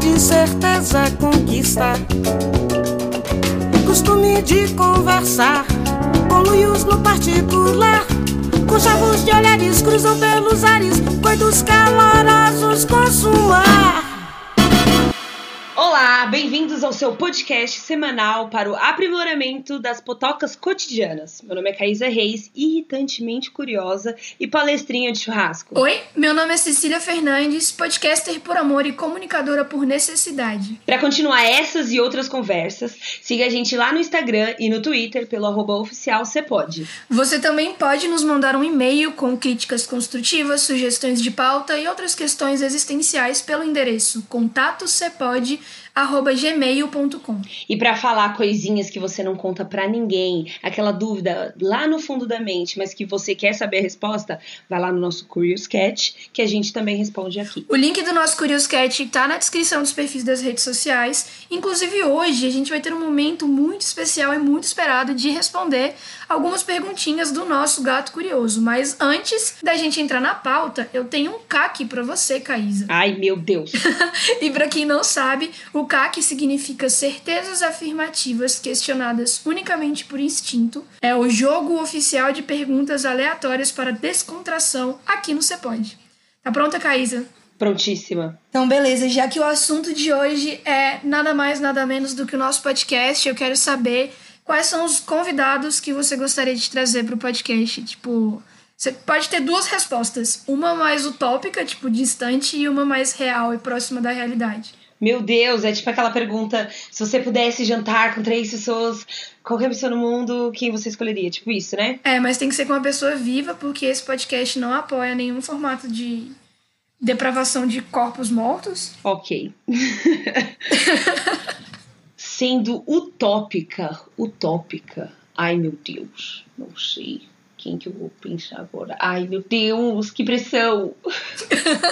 de certeza conquista. Costume de conversar com luios no particular. Com chavos de olhares cruzam pelos ares, coitos calorosos consumar. Bem-vindos ao seu podcast semanal para o aprimoramento das potocas cotidianas. Meu nome é Caísa Reis, irritantemente curiosa e palestrinha de churrasco. Oi, meu nome é Cecília Fernandes, podcaster por amor e comunicadora por necessidade. Para continuar essas e outras conversas, siga a gente lá no Instagram e no Twitter pelo arroba oficial Cepode. Você também pode nos mandar um e-mail com críticas construtivas, sugestões de pauta e outras questões existenciais pelo endereço contato.cepode.com gmail.com. E para falar coisinhas que você não conta para ninguém, aquela dúvida lá no fundo da mente, mas que você quer saber a resposta, vai lá no nosso Curious Cat, que a gente também responde aqui. O link do nosso Curious Cat tá na descrição dos perfis das redes sociais. Inclusive hoje a gente vai ter um momento muito especial e muito esperado de responder algumas perguntinhas do nosso gato curioso. Mas antes da gente entrar na pauta, eu tenho um CAC para você, Caísa. Ai, meu Deus. e para quem não sabe, o CAC significa certezas afirmativas questionadas unicamente por instinto. É o jogo oficial de perguntas aleatórias para descontração aqui no Cepode. Tá pronta, Caísa? Prontíssima. Então, beleza. Já que o assunto de hoje é nada mais, nada menos do que o nosso podcast, eu quero saber quais são os convidados que você gostaria de trazer para o podcast. Tipo, você pode ter duas respostas: uma mais utópica, tipo, distante, e uma mais real e próxima da realidade. Meu Deus, é tipo aquela pergunta: se você pudesse jantar com três pessoas, qualquer pessoa no mundo, quem você escolheria? Tipo isso, né? É, mas tem que ser com uma pessoa viva, porque esse podcast não apoia nenhum formato de depravação de corpos mortos. Ok. sendo utópica, utópica. Ai, meu Deus, não sei. Quem que eu vou pensar agora? Ai, meu Deus, que pressão!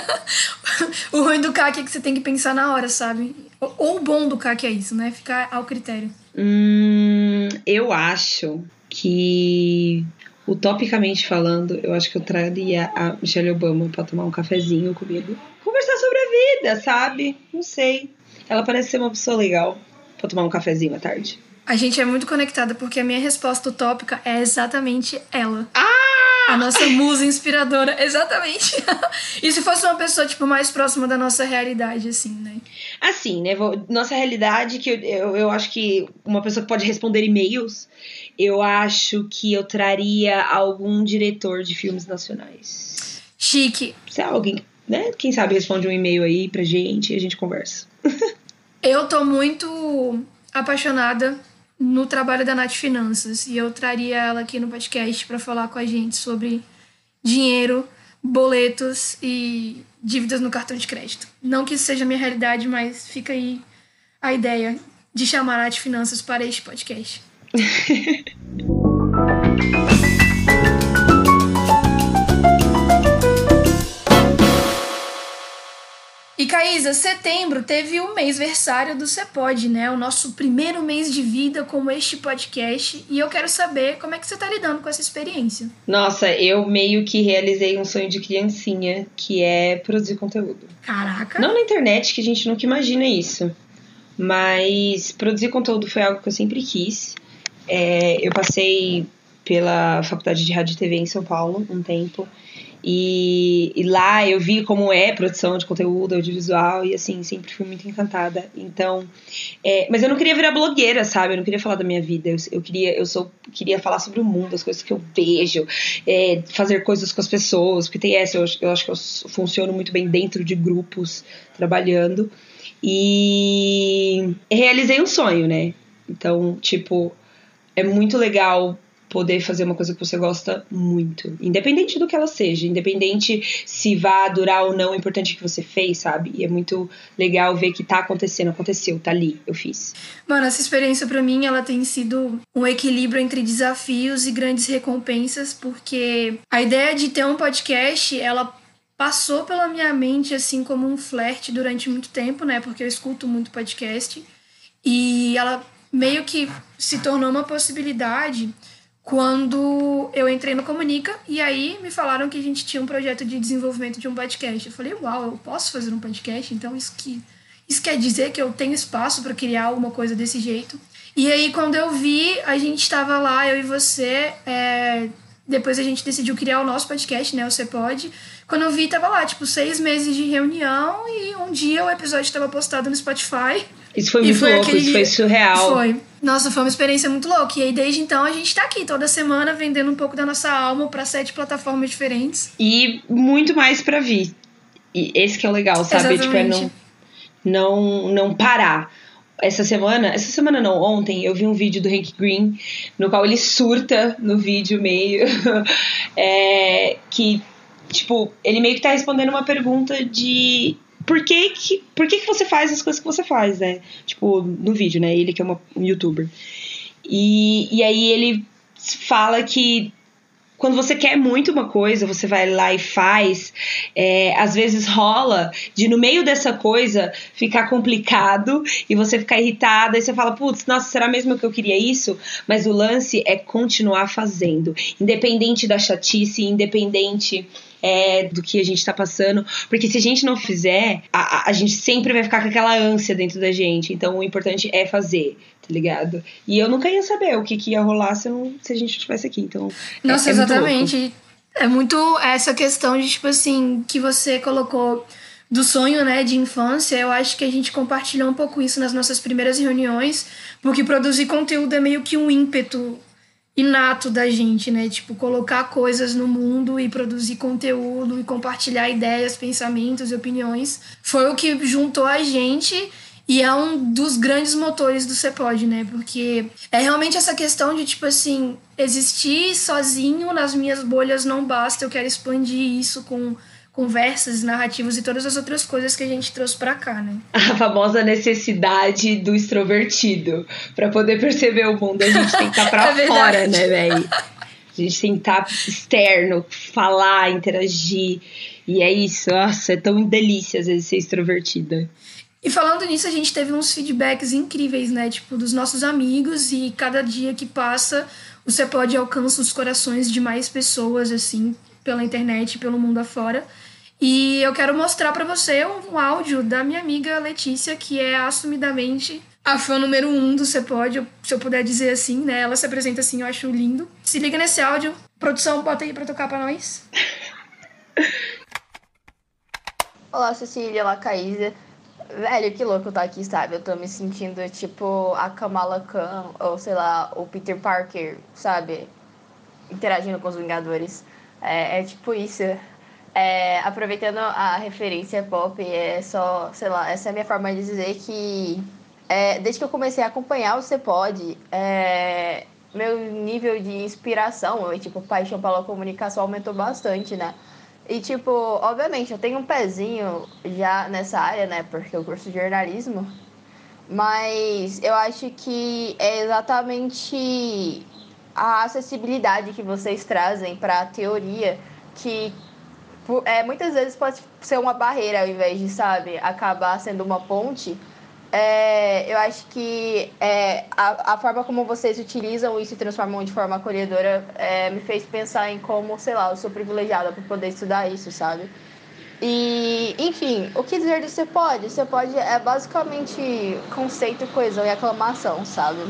o ruim do CAC é que você tem que pensar na hora, sabe? Ou o bom do CAC é isso, né? Ficar ao critério. Hum, eu acho que, utopicamente falando, eu acho que eu traria a Michelle Obama pra tomar um cafezinho comigo. Conversar sobre a vida, sabe? Não sei. Ela parece ser uma pessoa legal pra tomar um cafezinho à tarde. A gente é muito conectada porque a minha resposta utópica é exatamente ela. Ah! A nossa musa inspiradora, exatamente. e se fosse uma pessoa, tipo, mais próxima da nossa realidade, assim, né? Assim, né? Nossa realidade, que eu, eu, eu acho que uma pessoa que pode responder e-mails, eu acho que eu traria algum diretor de filmes nacionais. Chique. Se é alguém, né? Quem sabe responde um e-mail aí pra gente e a gente conversa. eu tô muito apaixonada no trabalho da Nath Finanças e eu traria ela aqui no podcast para falar com a gente sobre dinheiro, boletos e dívidas no cartão de crédito. Não que isso seja minha realidade, mas fica aí a ideia de chamar a Nath Finanças para este podcast. Caísa, setembro teve o mês versário do Cepod, né? O nosso primeiro mês de vida com este podcast. E eu quero saber como é que você tá lidando com essa experiência. Nossa, eu meio que realizei um sonho de criancinha, que é produzir conteúdo. Caraca! Não na internet, que a gente nunca imagina isso. Mas produzir conteúdo foi algo que eu sempre quis. É, eu passei pela Faculdade de Rádio e TV em São Paulo um tempo. E, e, lá eu vi como é produção de conteúdo audiovisual e assim, sempre fui muito encantada. Então, é, mas eu não queria virar blogueira, sabe? Eu não queria falar da minha vida. Eu, eu queria, eu sou, queria falar sobre o mundo, as coisas que eu vejo, é, fazer coisas com as pessoas, porque tem essa, eu, eu acho que eu funciono muito bem dentro de grupos, trabalhando. E realizei um sonho, né? Então, tipo, é muito legal poder fazer uma coisa que você gosta muito. Independente do que ela seja, independente se vá durar ou não, o importante é que você fez, sabe? E é muito legal ver que tá acontecendo, aconteceu, tá ali, eu fiz. Mano, essa experiência para mim, ela tem sido um equilíbrio entre desafios e grandes recompensas, porque a ideia de ter um podcast, ela passou pela minha mente assim como um flerte durante muito tempo, né? Porque eu escuto muito podcast. E ela meio que se tornou uma possibilidade quando eu entrei no Comunica e aí me falaram que a gente tinha um projeto de desenvolvimento de um podcast. Eu falei, uau, eu posso fazer um podcast? Então isso que isso quer dizer que eu tenho espaço para criar alguma coisa desse jeito. E aí, quando eu vi, a gente estava lá, eu e você. É... Depois a gente decidiu criar o nosso podcast, né? O Você Pode. Quando eu vi, tava lá, tipo, seis meses de reunião e um dia o episódio estava postado no Spotify. Isso foi muito foi louco, aquele... isso foi surreal. Foi. Nossa, foi uma experiência muito louca. E aí, desde então, a gente tá aqui toda semana vendendo um pouco da nossa alma para sete plataformas diferentes. E muito mais para vir. E esse que é o legal, sabe? Exatamente. Tipo, é não, não, não parar essa semana, essa semana não, ontem, eu vi um vídeo do Hank Green, no qual ele surta no vídeo meio, é, que, tipo, ele meio que tá respondendo uma pergunta de por que que, por que que você faz as coisas que você faz, né? Tipo, no vídeo, né? Ele que é uma, um youtuber. E, e aí ele fala que quando você quer muito uma coisa, você vai lá e faz. É, às vezes rola de no meio dessa coisa ficar complicado e você ficar irritada e você fala, putz, nossa, será mesmo que eu queria isso? Mas o lance é continuar fazendo, independente da chatice, independente é, do que a gente tá passando. Porque se a gente não fizer, a, a gente sempre vai ficar com aquela ânsia dentro da gente. Então o importante é fazer, tá ligado? E eu nunca ia saber o que, que ia rolar se, não, se a gente estivesse aqui. Então. É, Nossa, é, é exatamente. Muito é muito essa questão de, tipo assim, que você colocou do sonho, né, de infância, eu acho que a gente compartilhou um pouco isso nas nossas primeiras reuniões, porque produzir conteúdo é meio que um ímpeto inato da gente, né? Tipo, colocar coisas no mundo e produzir conteúdo e compartilhar ideias, pensamentos e opiniões. Foi o que juntou a gente e é um dos grandes motores do Cepod, né? Porque é realmente essa questão de, tipo assim, existir sozinho nas minhas bolhas não basta, eu quero expandir isso com conversas, narrativas e todas as outras coisas que a gente trouxe para cá, né? A famosa necessidade do extrovertido. para poder perceber o mundo, a gente tem que estar tá pra é fora, né, velho? A gente tem que estar tá externo, falar, interagir. E é isso, nossa, é tão delícia às vezes ser extrovertida. E falando nisso, a gente teve uns feedbacks incríveis, né? Tipo, dos nossos amigos, e cada dia que passa, você pode alcançar os corações de mais pessoas, assim, pela internet, pelo mundo afora. E eu quero mostrar para você um áudio da minha amiga Letícia, que é assumidamente a fã número um do Você Pode, se eu puder dizer assim, né? Ela se apresenta assim, eu acho lindo. Se liga nesse áudio. Produção, bota aí pra tocar pra nós. Olá, Cecília, olá, Caísa. Velho, que louco tá aqui, sabe? Eu tô me sentindo tipo a Kamala Khan, ou sei lá, o Peter Parker, sabe? Interagindo com os Vingadores. É, é tipo isso. É, aproveitando a referência pop, é só, sei lá, essa é a minha forma de dizer que é, desde que eu comecei a acompanhar o Cepod, é, meu nível de inspiração e, tipo, paixão pela comunicação aumentou bastante, né? E, tipo, obviamente, eu tenho um pezinho já nessa área, né? Porque eu curso jornalismo. Mas eu acho que é exatamente a acessibilidade que vocês trazem para a teoria que é, muitas vezes pode ser uma barreira ao invés de, sabe, acabar sendo uma ponte. É, eu acho que é, a, a forma como vocês utilizam isso e transformam de forma acolhedora é, me fez pensar em como, sei lá, eu sou privilegiada por poder estudar isso, sabe? E, enfim, o que dizer do Você Pode? Você Pode é basicamente conceito, coesão e aclamação, sabe?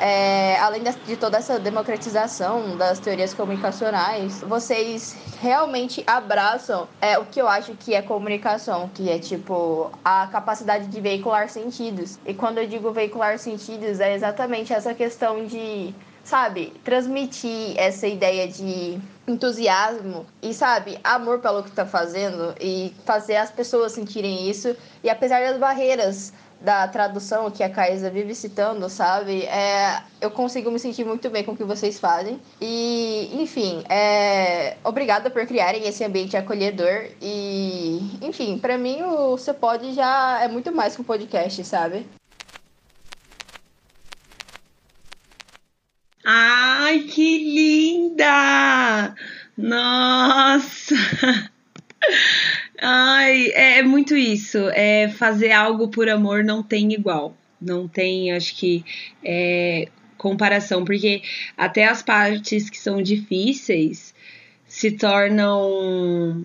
É, além de toda essa democratização das teorias comunicacionais, vocês realmente abraçam é, o que eu acho que é comunicação, que é tipo a capacidade de veicular sentidos. E quando eu digo veicular sentidos, é exatamente essa questão de, sabe, transmitir essa ideia de entusiasmo e, sabe, amor pelo que está fazendo e fazer as pessoas sentirem isso. E apesar das barreiras da tradução que a Kaisa vive citando, sabe? É, eu consigo me sentir muito bem com o que vocês fazem. E, enfim, é, obrigada por criarem esse ambiente acolhedor. E, enfim, para mim o Você Pode já é muito mais que um podcast, sabe? Ai, que linda! Nossa! Ai, é, é, muito isso. É fazer algo por amor não tem igual. Não tem, acho que, é, comparação. Porque até as partes que são difíceis se tornam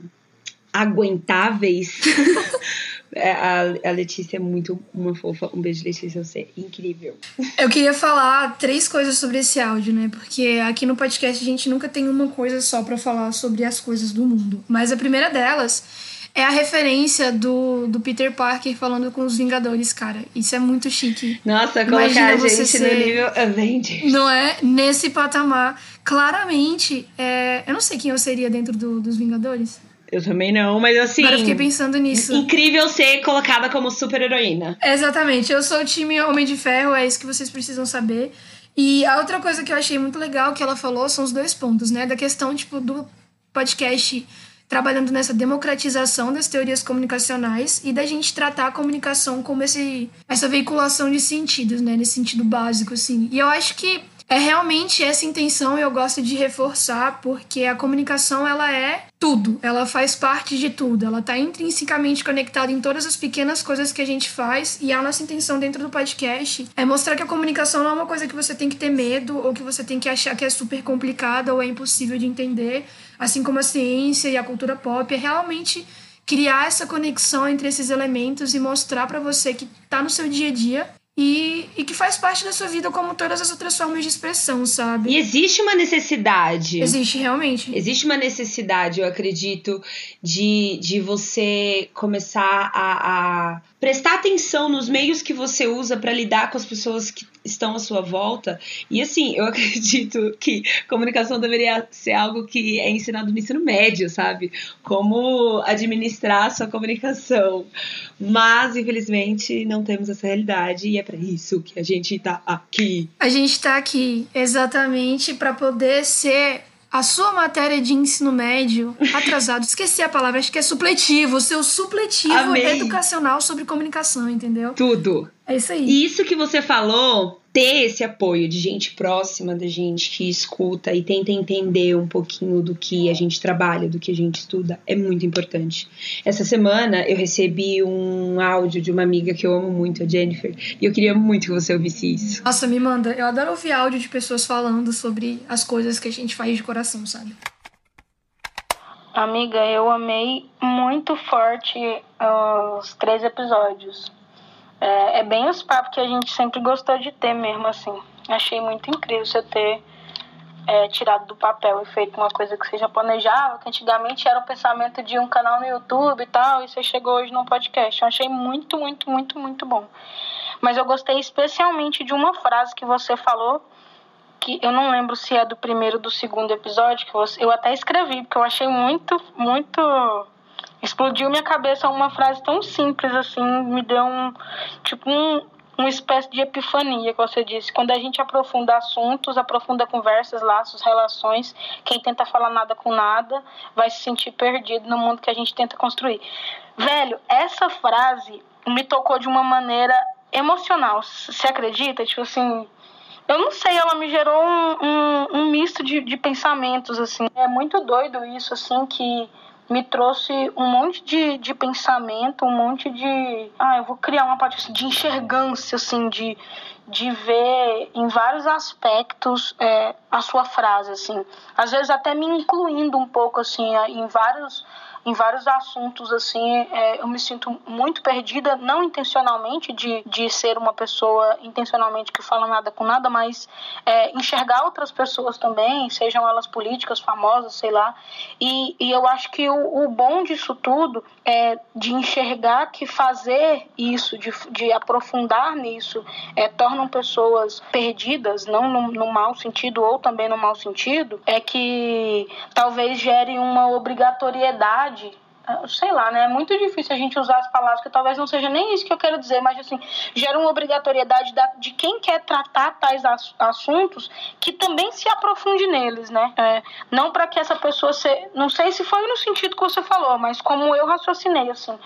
aguentáveis É, a, a Letícia é muito uma fofa. Um beijo, Letícia, você é incrível. Eu queria falar três coisas sobre esse áudio, né? Porque aqui no podcast a gente nunca tem uma coisa só para falar sobre as coisas do mundo. Mas a primeira delas é a referência do, do Peter Parker falando com os Vingadores, cara. Isso é muito chique. Nossa, colocar Imagina a gente ser, no nível Avengers. Não é? Nesse patamar. Claramente, é, eu não sei quem eu seria dentro do, dos Vingadores. Eu também não, mas assim. Agora eu fiquei pensando nisso. Incrível ser colocada como super heroína. Exatamente. Eu sou o time Homem de Ferro, é isso que vocês precisam saber. E a outra coisa que eu achei muito legal que ela falou são os dois pontos, né? Da questão, tipo, do podcast trabalhando nessa democratização das teorias comunicacionais e da gente tratar a comunicação como esse, essa veiculação de sentidos, né? Nesse sentido básico, assim. E eu acho que é realmente essa intenção eu gosto de reforçar porque a comunicação ela é tudo, ela faz parte de tudo, ela está intrinsecamente conectada em todas as pequenas coisas que a gente faz e a nossa intenção dentro do podcast é mostrar que a comunicação não é uma coisa que você tem que ter medo ou que você tem que achar que é super complicada ou é impossível de entender, assim como a ciência e a cultura pop. É realmente criar essa conexão entre esses elementos e mostrar para você que está no seu dia a dia e, e que faz parte da sua vida como todas as outras formas de expressão, sabe? E existe uma necessidade. Existe, realmente. Existe uma necessidade, eu acredito, de, de você começar a, a prestar atenção nos meios que você usa para lidar com as pessoas que estão à sua volta. E assim, eu acredito que comunicação deveria ser algo que é ensinado no ensino médio, sabe? Como administrar a sua comunicação. Mas, infelizmente, não temos essa realidade e é para isso que a gente está aqui. A gente está aqui exatamente para poder ser a sua matéria de ensino médio atrasado, esqueci a palavra, acho que é supletivo, o seu supletivo Amei. educacional sobre comunicação, entendeu? Tudo. É isso aí. E isso que você falou ter esse apoio de gente próxima da gente que escuta e tenta entender um pouquinho do que a gente trabalha, do que a gente estuda, é muito importante. Essa semana eu recebi um áudio de uma amiga que eu amo muito, a Jennifer, e eu queria muito que você ouvisse isso. Nossa, me manda. Eu adoro ouvir áudio de pessoas falando sobre as coisas que a gente faz de coração, sabe? Amiga, eu amei muito forte os três episódios é, é bem os papos que a gente sempre gostou de ter mesmo, assim. Achei muito incrível você ter é, tirado do papel e feito uma coisa que você já planejava, que antigamente era o pensamento de um canal no YouTube e tal, e você chegou hoje num podcast. Eu achei muito, muito, muito, muito bom. Mas eu gostei especialmente de uma frase que você falou, que eu não lembro se é do primeiro ou do segundo episódio, que você, eu até escrevi, porque eu achei muito, muito explodiu minha cabeça uma frase tão simples assim, me deu um tipo um, uma espécie de epifania que você disse. Quando a gente aprofunda assuntos, aprofunda conversas, laços, relações, quem tenta falar nada com nada vai se sentir perdido no mundo que a gente tenta construir. Velho, essa frase me tocou de uma maneira emocional. Você acredita? Tipo assim, eu não sei, ela me gerou um, um, um misto de, de pensamentos, assim. É muito doido isso, assim, que me trouxe um monte de, de pensamento, um monte de. Ah, eu vou criar uma parte assim, de enxergância, assim, de, de ver em vários aspectos é, a sua frase, assim. Às vezes até me incluindo um pouco, assim, em vários em vários assuntos, assim, é, eu me sinto muito perdida, não intencionalmente de, de ser uma pessoa intencionalmente que fala nada com nada, mas é, enxergar outras pessoas também, sejam elas políticas, famosas, sei lá. E, e eu acho que o, o bom disso tudo é de enxergar que fazer isso, de, de aprofundar nisso, é, tornam pessoas perdidas, não no, no mau sentido ou também no mau sentido, é que talvez gere uma obrigatoriedade ah, sei lá, né? É muito difícil a gente usar as palavras, que talvez não seja nem isso que eu quero dizer, mas assim, gera uma obrigatoriedade de quem quer tratar tais assuntos que também se aprofunde neles, né? É, não para que essa pessoa se. Não sei se foi no sentido que você falou, mas como eu raciocinei, assim.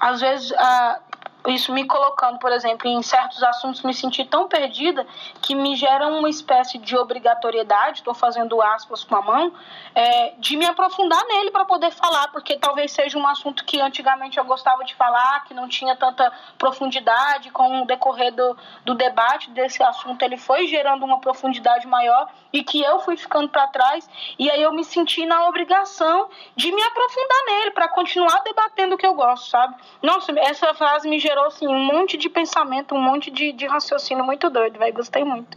Às vezes, isso me colocando, por exemplo, em certos assuntos, me sentir tão perdida que me gera uma espécie de obrigatoriedade, estou fazendo aspas com a mão, é, de me aprofundar nele para poder falar, porque talvez seja um assunto que antigamente eu gostava de falar, que não tinha tanta profundidade, com o decorrer do, do debate desse assunto, ele foi gerando uma profundidade maior e que eu fui ficando para trás, e aí eu me senti na obrigação de me aprofundar nele para continuar debatendo o que eu gosto, sabe? Nossa, essa frase me gerou assim, um monte de pensamento, um monte de, de raciocínio muito doido, velho. Gostei muito.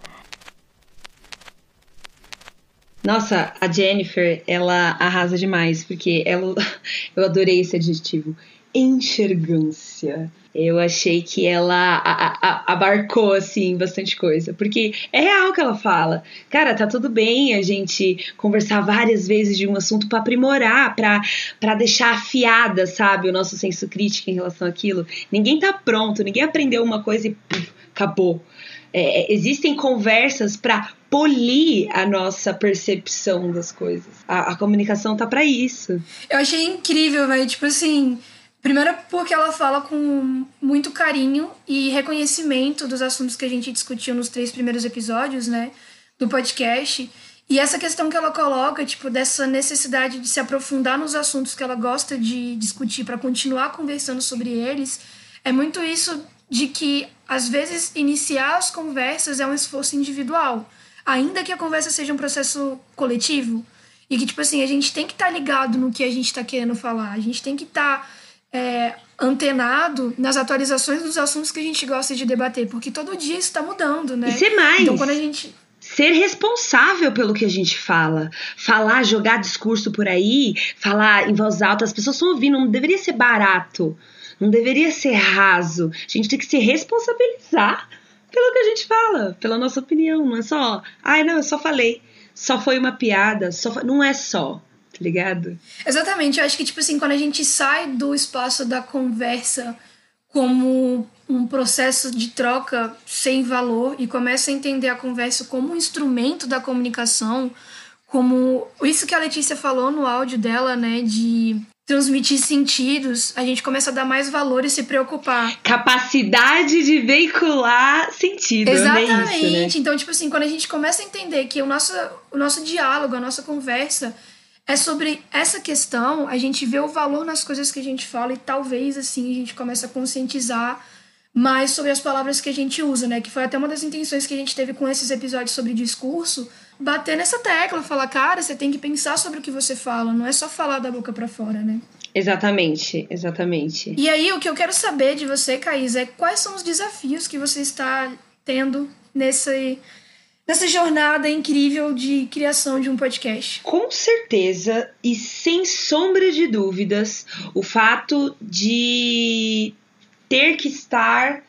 Nossa, a Jennifer, ela arrasa demais, porque ela, eu adorei esse adjetivo. Enxergância. Eu achei que ela a, a, abarcou, assim, bastante coisa. Porque é real o que ela fala. Cara, tá tudo bem a gente conversar várias vezes de um assunto para aprimorar, para deixar afiada, sabe, o nosso senso crítico em relação àquilo. Ninguém tá pronto, ninguém aprendeu uma coisa e puf, acabou. É, é existem conversas para polir a nossa percepção das coisas. A, a comunicação tá para isso. Eu achei incrível, velho. Tipo assim, Primeiro porque ela fala com muito carinho e reconhecimento dos assuntos que a gente discutiu nos três primeiros episódios, né, do podcast. E essa questão que ela coloca, tipo, dessa necessidade de se aprofundar nos assuntos que ela gosta de discutir para continuar conversando sobre eles, é muito isso de que às vezes iniciar as conversas é um esforço individual, ainda que a conversa seja um processo coletivo. E que, tipo assim, a gente tem que estar tá ligado no que a gente está querendo falar, a gente tem que estar. Tá é, antenado nas atualizações dos assuntos que a gente gosta de debater, porque todo dia isso está mudando, né? E ser mais. Então, quando a gente ser responsável pelo que a gente fala. Falar, jogar discurso por aí, falar em voz alta, as pessoas estão ouvindo, não deveria ser barato, não deveria ser raso. A gente tem que se responsabilizar pelo que a gente fala, pela nossa opinião, não é só, ai não, eu só falei, só foi uma piada, só não é só ligado? Exatamente, eu acho que, tipo assim, quando a gente sai do espaço da conversa como um processo de troca sem valor e começa a entender a conversa como um instrumento da comunicação, como isso que a Letícia falou no áudio dela, né, de transmitir sentidos, a gente começa a dar mais valor e se preocupar. Capacidade de veicular sentido. Exatamente. É isso, né? Então, tipo assim, quando a gente começa a entender que o nosso, o nosso diálogo, a nossa conversa é sobre essa questão, a gente vê o valor nas coisas que a gente fala e talvez assim a gente comece a conscientizar mais sobre as palavras que a gente usa, né? Que foi até uma das intenções que a gente teve com esses episódios sobre discurso, bater nessa tecla, falar, cara, você tem que pensar sobre o que você fala, não é só falar da boca para fora, né? Exatamente, exatamente. E aí, o que eu quero saber de você, Caís, é quais são os desafios que você está tendo nesse, nessa jornada incrível de criação de um podcast? Com certeza e sem sombra de dúvidas, o fato de ter que estar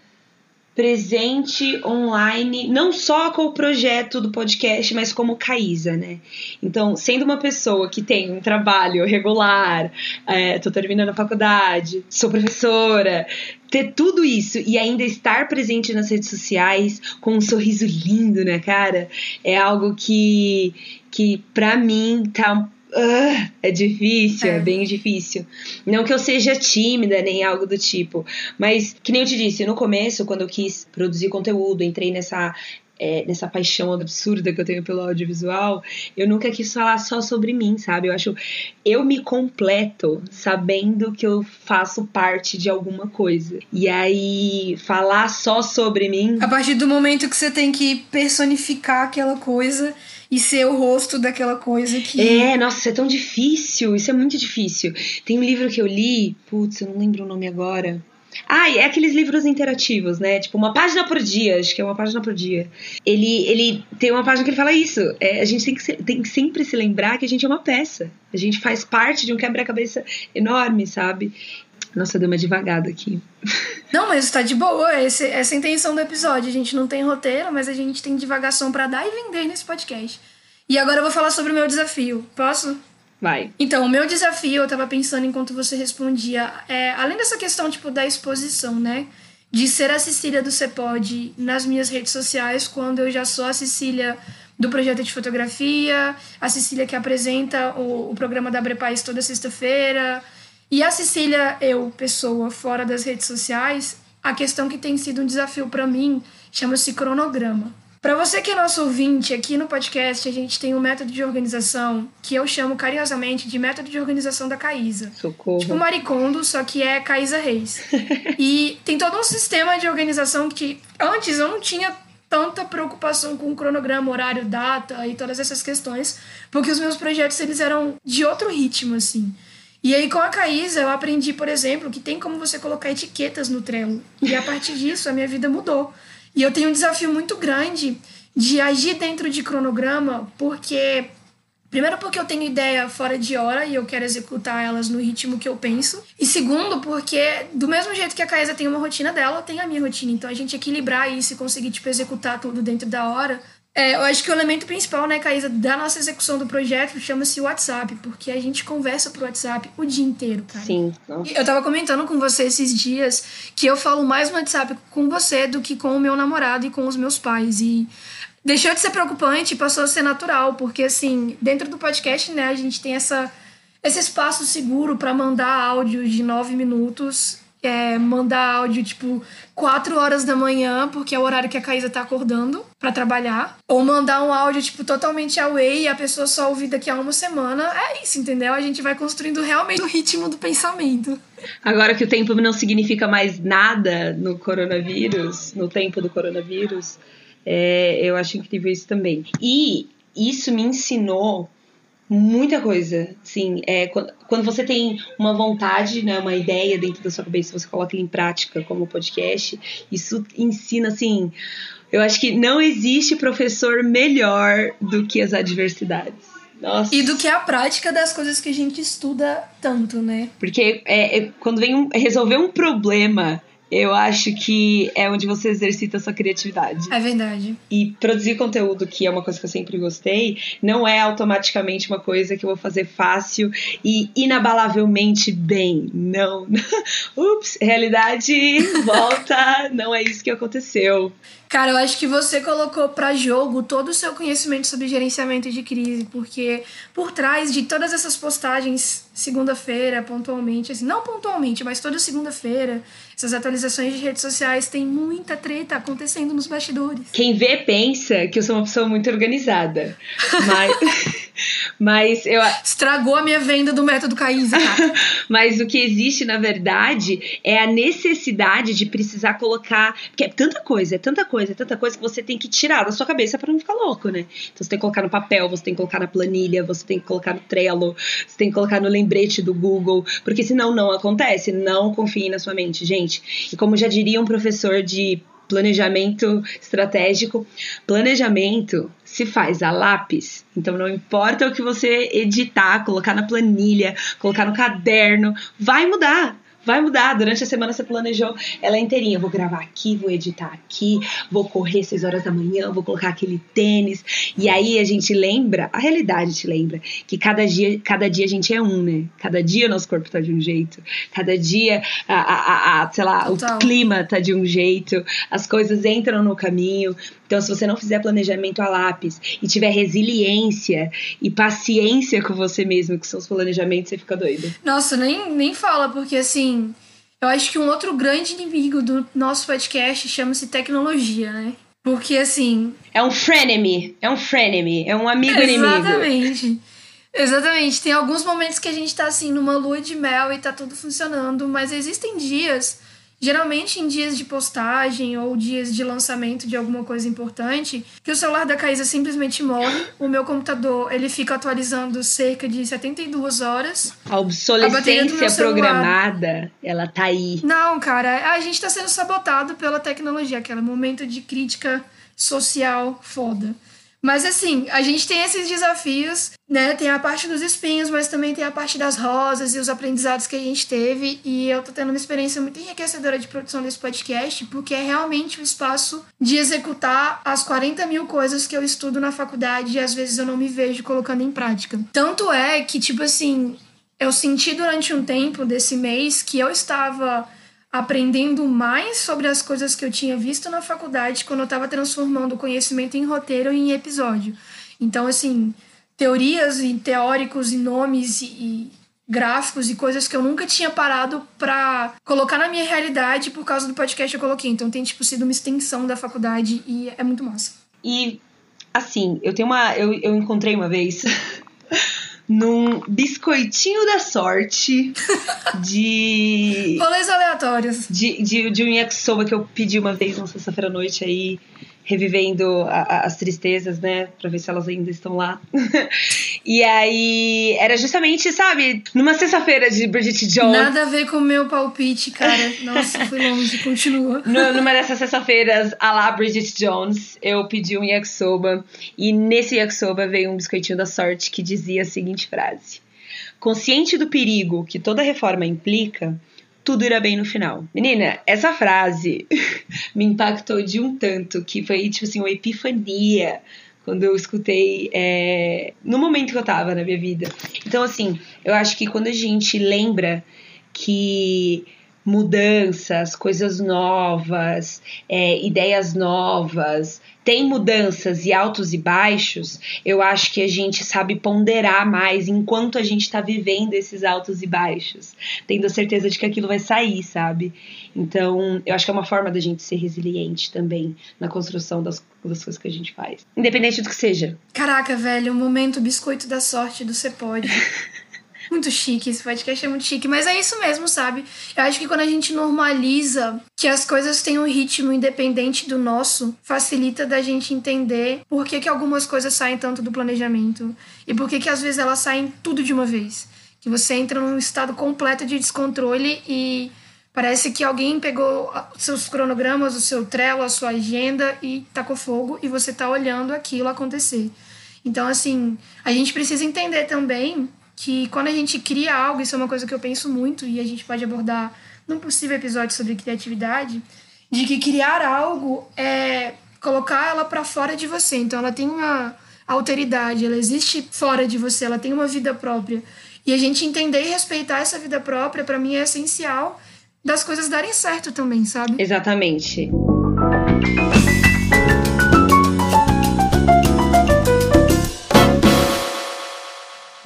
presente online, não só com o projeto do podcast, mas como Caísa, né? Então, sendo uma pessoa que tem um trabalho regular, é, tô terminando a faculdade, sou professora, ter tudo isso e ainda estar presente nas redes sociais com um sorriso lindo na cara é algo que, que para mim tá Uh, é difícil, é. é. bem difícil. Não que eu seja tímida nem algo do tipo, mas que nem eu te disse, no começo, quando eu quis produzir conteúdo, entrei nessa é, nessa paixão absurda que eu tenho pelo audiovisual, eu nunca quis falar só sobre mim, sabe? Eu acho. Eu me completo sabendo que eu faço parte de alguma coisa. E aí, falar só sobre mim. A partir do momento que você tem que personificar aquela coisa e ser o rosto daquela coisa que. É, nossa, isso é tão difícil, isso é muito difícil. Tem um livro que eu li, putz, eu não lembro o nome agora. Ah, é aqueles livros interativos, né? Tipo, uma página por dia, acho que é uma página por dia. Ele, ele tem uma página que ele fala isso. É, a gente tem que, tem que sempre se lembrar que a gente é uma peça. A gente faz parte de um quebra-cabeça enorme, sabe? Nossa, deu uma devagada aqui. Não, mas está de boa. Esse, essa é a intenção do episódio. A gente não tem roteiro, mas a gente tem divagação para dar e vender nesse podcast. E agora eu vou falar sobre o meu desafio. Posso? Vai. Então, o meu desafio, eu tava pensando enquanto você respondia, é, além dessa questão, tipo, da exposição, né? De ser a Cecília do Cepode nas minhas redes sociais, quando eu já sou a Cecília do projeto de fotografia, a Cecília que apresenta o, o programa da Brepais toda sexta-feira, e a Cecília, eu, pessoa, fora das redes sociais, a questão que tem sido um desafio para mim chama-se cronograma. Para você que é nosso ouvinte, aqui no podcast a gente tem um método de organização que eu chamo carinhosamente de método de organização da Caísa. Socorro. Tipo Maricondo, só que é Caísa Reis. e tem todo um sistema de organização que antes eu não tinha tanta preocupação com o cronograma, horário, data e todas essas questões, porque os meus projetos eles eram de outro ritmo assim. E aí com a Caísa eu aprendi, por exemplo, que tem como você colocar etiquetas no Trello. E a partir disso a minha vida mudou. E eu tenho um desafio muito grande de agir dentro de cronograma, porque. Primeiro, porque eu tenho ideia fora de hora e eu quero executar elas no ritmo que eu penso. E segundo, porque do mesmo jeito que a Caesa tem uma rotina dela, eu tenho a minha rotina. Então a gente equilibrar isso e conseguir, tipo, executar tudo dentro da hora é, eu acho que o elemento principal, né, Caísa, da nossa execução do projeto chama-se WhatsApp, porque a gente conversa por WhatsApp o dia inteiro, cara. Sim. Eu tava comentando com você esses dias que eu falo mais no WhatsApp com você do que com o meu namorado e com os meus pais. E deixou de ser preocupante e passou a ser natural, porque assim, dentro do podcast, né, a gente tem essa, esse espaço seguro para mandar áudios de nove minutos é, mandar áudio, tipo, 4 horas da manhã, porque é o horário que a Caísa tá acordando para trabalhar. Ou mandar um áudio, tipo, totalmente away e a pessoa só ouvir daqui a uma semana. É isso, entendeu? A gente vai construindo realmente o ritmo do pensamento. Agora que o tempo não significa mais nada no coronavírus, no tempo do coronavírus, é, eu acho incrível isso também. E isso me ensinou muita coisa. Sim, é, quando você tem uma vontade, né, uma ideia dentro da sua cabeça, você coloca em prática como podcast, isso ensina assim. Eu acho que não existe professor melhor do que as adversidades. Nossa. E do que a prática das coisas que a gente estuda tanto, né? Porque é, é quando vem um, resolver um problema eu acho que é onde você exercita a sua criatividade. É verdade. E produzir conteúdo, que é uma coisa que eu sempre gostei, não é automaticamente uma coisa que eu vou fazer fácil e inabalavelmente bem. Não. Ups, realidade, volta, não é isso que aconteceu. Cara, eu acho que você colocou para jogo todo o seu conhecimento sobre gerenciamento de crise, porque por trás de todas essas postagens segunda-feira, pontualmente, assim, não pontualmente, mas toda segunda-feira, essas atualizações de redes sociais tem muita treta acontecendo nos bastidores. Quem vê pensa que eu sou uma pessoa muito organizada. Mas Mas eu. Estragou a minha venda do método Caísa. Mas o que existe, na verdade, é a necessidade de precisar colocar. Porque é tanta coisa, é tanta coisa, é tanta coisa que você tem que tirar da sua cabeça para não ficar louco, né? Então você tem que colocar no papel, você tem que colocar na planilha, você tem que colocar no Trello, você tem que colocar no lembrete do Google, porque senão não acontece. Não confie na sua mente, gente. E como já diria um professor de planejamento estratégico. Planejamento se faz a lápis. Então não importa o que você editar, colocar na planilha, colocar no caderno, vai mudar vai mudar. Durante a semana você planejou ela inteirinha. Vou gravar aqui, vou editar aqui, vou correr 6 horas da manhã, vou colocar aquele tênis. E aí a gente lembra, a realidade te lembra, que cada dia, cada dia a gente é um, né? Cada dia o nosso corpo tá de um jeito, cada dia, a, a, a sei lá, Total. o clima tá de um jeito, as coisas entram no caminho. Então, se você não fizer planejamento a lápis e tiver resiliência e paciência com você mesmo, com seus planejamentos, você fica doido. Nossa, nem, nem fala, porque assim, eu acho que um outro grande inimigo do nosso podcast chama-se tecnologia, né? Porque assim. É um frenemy. É um frenemy. É um amigo Exatamente. inimigo. Exatamente. Exatamente. Tem alguns momentos que a gente tá assim numa lua de mel e tá tudo funcionando, mas existem dias Geralmente em dias de postagem ou dias de lançamento de alguma coisa importante, que o celular da Caísa simplesmente morre. O meu computador, ele fica atualizando cerca de 72 horas. A obsolescência a programada, ela tá aí. Não, cara, a gente tá sendo sabotado pela tecnologia, aquele momento de crítica social foda. Mas assim, a gente tem esses desafios, né? Tem a parte dos espinhos, mas também tem a parte das rosas e os aprendizados que a gente teve. E eu tô tendo uma experiência muito enriquecedora de produção desse podcast, porque é realmente o espaço de executar as 40 mil coisas que eu estudo na faculdade e às vezes eu não me vejo colocando em prática. Tanto é que, tipo assim, eu senti durante um tempo desse mês que eu estava aprendendo mais sobre as coisas que eu tinha visto na faculdade quando eu estava transformando o conhecimento em roteiro e em episódio. Então, assim, teorias e teóricos e nomes e, gráficos e coisas que eu nunca tinha parado pra colocar na minha realidade por causa do podcast que eu coloquei. Então tem, tipo, sido uma extensão da faculdade e é muito massa. E, assim, eu tenho uma. Eu, eu encontrei uma vez. num biscoitinho da sorte de. Rolês aleatórios. De, de, de um yakisoba que eu pedi uma vez na sexta-feira à noite aí revivendo a, a, as tristezas, né? Pra ver se elas ainda estão lá. e aí, era justamente, sabe, numa sexta-feira de Bridget Jones. Nada a ver com o meu palpite, cara. Nossa, fui longe, continua. Numa dessas sexta-feiras, a lá Bridget Jones, eu pedi um yakisoba. E nesse yakisoba veio um biscoitinho da sorte que dizia a seguinte frase. Consciente do perigo que toda reforma implica, tudo irá bem no final. Menina, essa frase me impactou de um tanto que foi tipo assim uma epifania quando eu escutei é, no momento que eu tava na minha vida. Então, assim, eu acho que quando a gente lembra que mudanças, coisas novas, é, ideias novas, tem mudanças e altos e baixos, eu acho que a gente sabe ponderar mais enquanto a gente está vivendo esses altos e baixos, tendo a certeza de que aquilo vai sair, sabe? Então, eu acho que é uma forma da gente ser resiliente também na construção das, das coisas que a gente faz, independente do que seja. Caraca, velho, o momento biscoito da sorte do Você Pode. Muito chique, esse podcast é muito chique. Mas é isso mesmo, sabe? Eu acho que quando a gente normaliza que as coisas têm um ritmo independente do nosso, facilita da gente entender por que, que algumas coisas saem tanto do planejamento. E por que, que às vezes elas saem tudo de uma vez. Que você entra num estado completo de descontrole e parece que alguém pegou seus cronogramas, o seu trelo, a sua agenda e tacou fogo e você tá olhando aquilo acontecer. Então, assim, a gente precisa entender também que quando a gente cria algo, isso é uma coisa que eu penso muito e a gente pode abordar num possível episódio sobre criatividade, de que criar algo é colocar ela para fora de você. Então ela tem uma alteridade, ela existe fora de você, ela tem uma vida própria. E a gente entender e respeitar essa vida própria, para mim, é essencial das coisas darem certo também, sabe? Exatamente.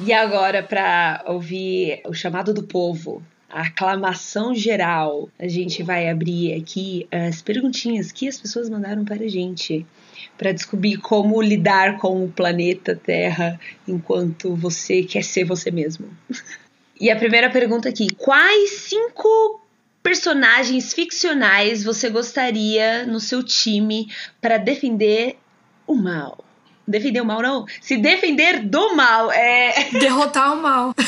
E agora, para ouvir o chamado do povo, a aclamação geral, a gente vai abrir aqui as perguntinhas que as pessoas mandaram para a gente para descobrir como lidar com o planeta Terra enquanto você quer ser você mesmo. E a primeira pergunta aqui: quais cinco personagens ficcionais você gostaria no seu time para defender o mal? Defender o mal, não. Se defender do mal. É. Derrotar o mal.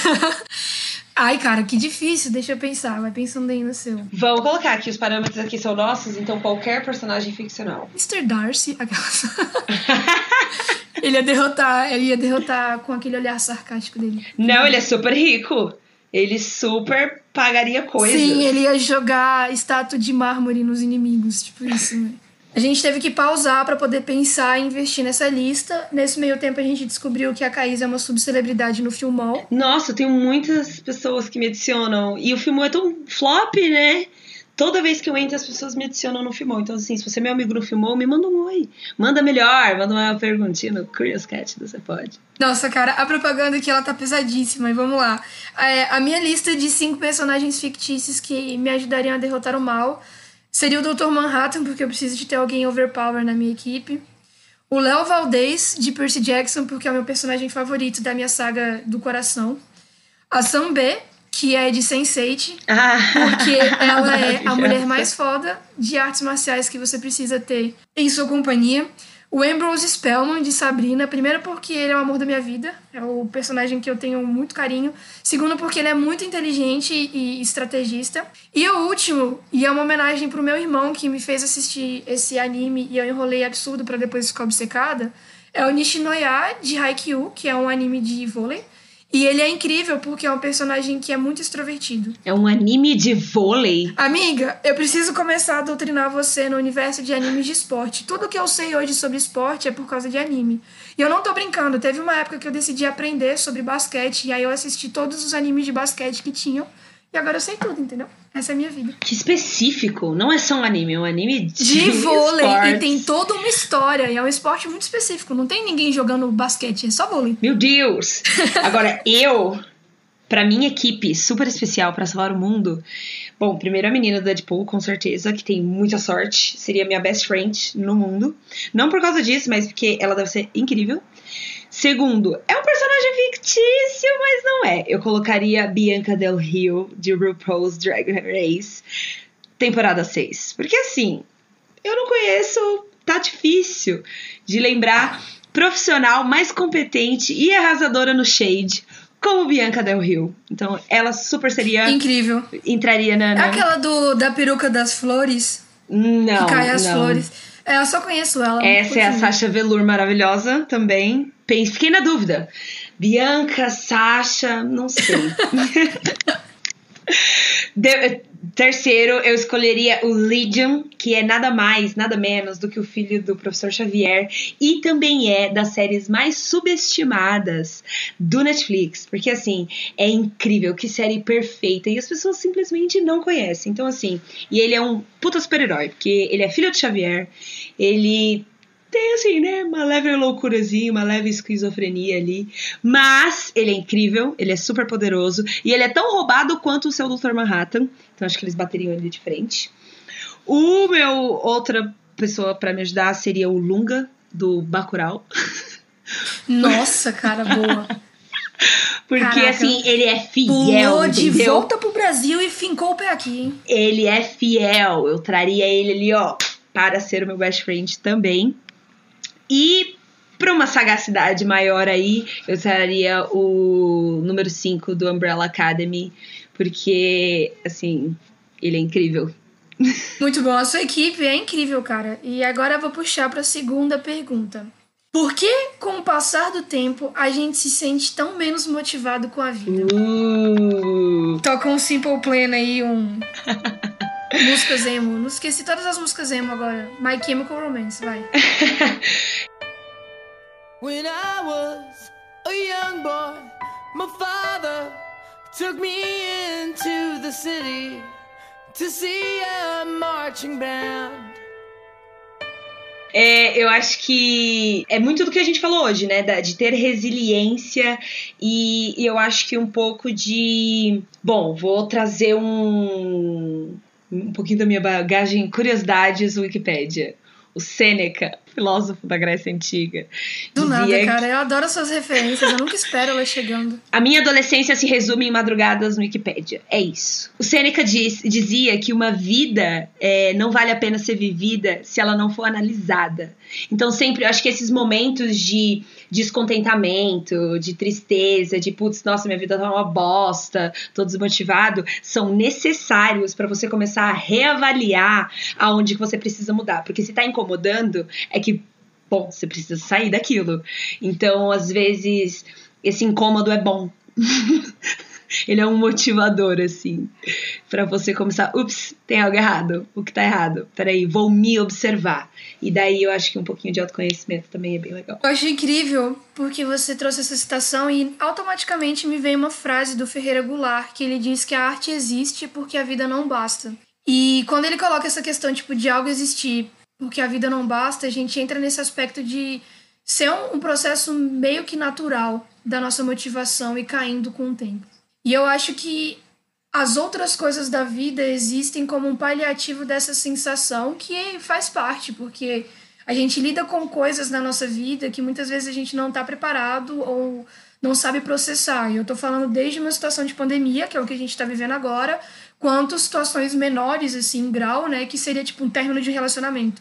Ai, cara, que difícil. Deixa eu pensar. Vai pensando aí no seu. Vamos colocar aqui. Os parâmetros aqui são nossos, então qualquer personagem ficcional. Mr. Darcy. ele ia derrotar. Ele ia derrotar com aquele olhar sarcástico dele. Não, ele é super rico. Ele super pagaria coisas. Sim, ele ia jogar estátua de mármore nos inimigos. Tipo isso, né? A gente teve que pausar para poder pensar e investir nessa lista. Nesse meio tempo, a gente descobriu que a Caís é uma subcelebridade no Filmol. Nossa, eu tenho muitas pessoas que me adicionam. E o Filmol é tão flop, né? Toda vez que eu entro, as pessoas me adicionam no Filmol. Então, assim, se você é meu amigo no Filmol, me manda um oi. Manda melhor, manda uma perguntinha no Curious Cat, você pode. Nossa, cara, a propaganda aqui, ela tá pesadíssima. E vamos lá. É, a minha lista de cinco personagens fictícios que me ajudariam a derrotar o mal seria o Dr. Manhattan, porque eu preciso de ter alguém overpower na minha equipe. O Léo Valdez, de Percy Jackson, porque é o meu personagem favorito da minha saga do coração. A Sam B, que é de Sense8, Ah, porque ela é a mulher mais foda de artes marciais que você precisa ter em sua companhia. O Ambrose Spellman, de Sabrina. Primeiro, porque ele é o amor da minha vida. É o personagem que eu tenho muito carinho. Segundo, porque ele é muito inteligente e estrategista. E o último, e é uma homenagem pro meu irmão, que me fez assistir esse anime e eu enrolei absurdo para depois ficar obcecada. É o Nishinoya, de Haikyuu, que é um anime de vôlei. E ele é incrível porque é um personagem que é muito extrovertido. É um anime de vôlei. Amiga, eu preciso começar a doutrinar você no universo de animes de esporte. Tudo que eu sei hoje sobre esporte é por causa de anime. E eu não tô brincando, teve uma época que eu decidi aprender sobre basquete, e aí eu assisti todos os animes de basquete que tinham, e agora eu sei tudo, entendeu? Essa é a minha vida. Que específico. Não é só um anime, é um anime de, De vôlei, e esportes. tem toda uma história, e é um esporte muito específico. Não tem ninguém jogando basquete, é só vôlei. Meu Deus! Agora, eu para minha equipe super especial para salvar o mundo. Bom, primeiro a menina do Deadpool, com certeza, que tem muita sorte, seria minha best friend no mundo. Não por causa disso, mas porque ela deve ser incrível. Segundo, é um personagem fictício, mas não é. Eu colocaria Bianca Del Rio, de RuPaul's Drag Race, temporada 6. Porque assim, eu não conheço, tá difícil de lembrar profissional mais competente e arrasadora no shade como Bianca Del Rio. Então, ela super seria. Incrível. Entraria na. na... Aquela do, da peruca das flores. Não. Que cai as não. flores. É, eu só conheço ela. Essa é a Sasha Velour maravilhosa também. Fiquei na dúvida. Bianca, Sasha, não sei. De, terceiro, eu escolheria o Legion, que é nada mais, nada menos do que o filho do professor Xavier, e também é das séries mais subestimadas do Netflix, porque assim, é incrível, que série perfeita, e as pessoas simplesmente não conhecem. Então, assim, e ele é um puta super-herói, porque ele é filho de Xavier, ele tem assim, né, uma leve loucurazinha, uma leve esquizofrenia ali, mas ele é incrível, ele é super poderoso e ele é tão roubado quanto o seu Dr. Manhattan, então acho que eles bateriam ele de frente. O meu outra pessoa para me ajudar seria o Lunga do Bacurau. Nossa, cara, boa. Porque Caraca. assim, ele é fiel, Pulou de entendeu? volta pro Brasil e fincou o pé aqui, hein? Ele é fiel. Eu traria ele ali, ó, para ser o meu best friend também. E para uma sagacidade maior aí, eu traria o número 5 do Umbrella Academy, porque, assim, ele é incrível. Muito bom. A sua equipe é incrível, cara. E agora eu vou puxar para a segunda pergunta. Por que, com o passar do tempo, a gente se sente tão menos motivado com a vida? Uh, Toca um Simple Plan aí, um. músicas emo. Não esqueci todas as músicas emo agora. My Chemical Romance, vai. When I was a young boy, my father took me into the city to see a marching band. É, eu acho que é muito do que a gente falou hoje, né? da- De ter resiliência e, e eu acho que um pouco de. Bom, vou trazer um. Um pouquinho da minha bagagem curiosidades Wikipédia. O Sêneca, filósofo da Grécia Antiga. Do nada, que- cara. Eu adoro suas referências. Eu nunca espero elas chegando. A minha adolescência se resume em madrugadas no Wikipédia. É isso. O Sêneca diz- dizia que uma vida é, não vale a pena ser vivida se ela não for analisada. Então, sempre, eu acho que esses momentos de descontentamento, de tristeza, de putz, nossa, minha vida tá uma bosta, tô desmotivado, são necessários para você começar a reavaliar aonde que você precisa mudar. Porque se tá incomodando, é que bom, você precisa sair daquilo. Então, às vezes, esse incômodo é bom. Ele é um motivador, assim, para você começar. Ups, tem algo errado. O que tá errado? Peraí, vou me observar. E daí eu acho que um pouquinho de autoconhecimento também é bem legal. Eu acho incrível porque você trouxe essa citação e automaticamente me veio uma frase do Ferreira Goulart que ele diz que a arte existe porque a vida não basta. E quando ele coloca essa questão tipo de algo existir porque a vida não basta, a gente entra nesse aspecto de ser um, um processo meio que natural da nossa motivação e caindo com o tempo. E eu acho que as outras coisas da vida existem como um paliativo dessa sensação que faz parte, porque a gente lida com coisas na nossa vida que muitas vezes a gente não está preparado ou não sabe processar. E eu tô falando desde uma situação de pandemia, que é o que a gente está vivendo agora, quanto situações menores, assim, em grau, né, que seria tipo um término de relacionamento.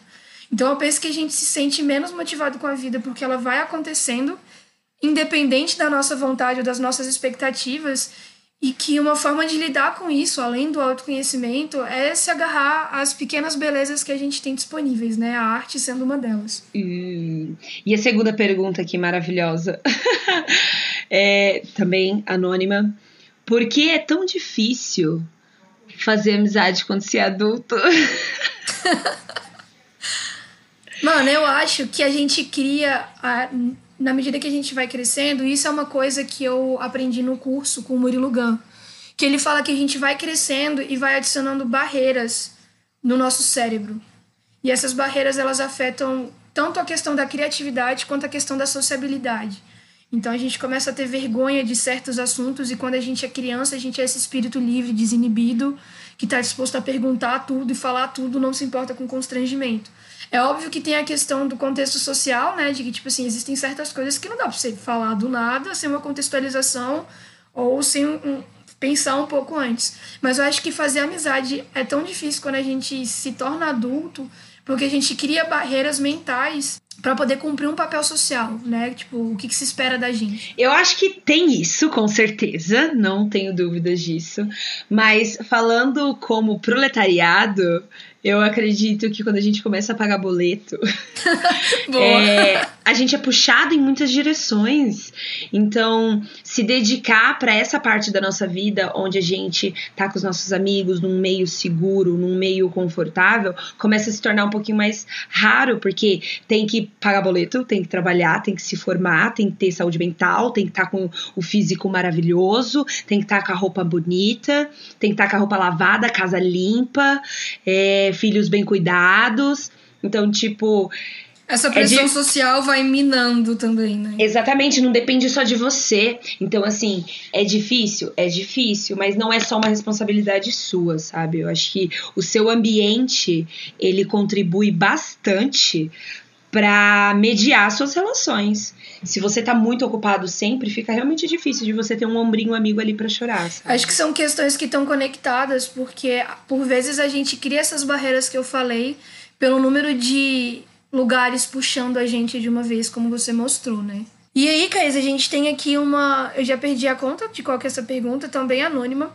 Então eu penso que a gente se sente menos motivado com a vida porque ela vai acontecendo, independente da nossa vontade ou das nossas expectativas, e que uma forma de lidar com isso, além do autoconhecimento, é se agarrar às pequenas belezas que a gente tem disponíveis, né? A arte sendo uma delas. Hum, E a segunda pergunta aqui, maravilhosa, é também anônima. Por que é tão difícil fazer amizade quando se é adulto? Mano, eu acho que a gente cria, a- na medida que a gente vai crescendo, isso é uma coisa que eu aprendi no curso com o Murilo Gun, que ele fala que a gente vai crescendo e vai adicionando barreiras no nosso cérebro. E essas barreiras, elas afetam tanto a questão da criatividade quanto a questão da sociabilidade. Então a gente começa a ter vergonha de certos assuntos e quando a gente é criança, a gente é esse espírito livre, desinibido, que está disposto a perguntar tudo e falar tudo, não se importa com constrangimento. É óbvio que tem a questão do contexto social, né? De que, tipo assim, existem certas coisas que não dá pra você falar do nada, sem uma contextualização ou sem um, pensar um pouco antes. Mas eu acho que fazer amizade é tão difícil quando a gente se torna adulto, porque a gente cria barreiras mentais para poder cumprir um papel social, né? Tipo, o que, que, se espera da gente? Eu acho que tem isso, com certeza, não tenho dúvidas disso. Mas falando como proletariado, eu acredito que quando a gente começa a pagar boleto, é, a gente é puxado em muitas direções. Então, se dedicar para essa parte da nossa vida, onde a gente tá com os nossos amigos num meio seguro, num meio confortável, começa a se tornar um pouquinho mais raro, porque tem que pagar boleto, tem que trabalhar, tem que se formar, tem que ter saúde mental, tem que estar tá com o físico maravilhoso, tem que estar tá com a roupa bonita, tem que estar tá com a roupa lavada, casa limpa. É, filhos bem cuidados. Então, tipo. Essa pressão é de... social vai minando também, né? Exatamente, não depende só de você. Então, assim, é difícil? É difícil, mas não é só uma responsabilidade sua, sabe? Eu acho que o seu ambiente, ele contribui bastante para mediar suas relações. Se você tá muito ocupado sempre, fica realmente difícil de você ter um ombrinho amigo ali para chorar. Sabe? Acho que são questões que estão conectadas, porque por vezes a gente cria essas barreiras que eu falei pelo número de lugares puxando a gente de uma vez, como você mostrou, né? E aí, Caís, a gente tem aqui uma. Eu já perdi a conta de qual que é essa pergunta, também anônima.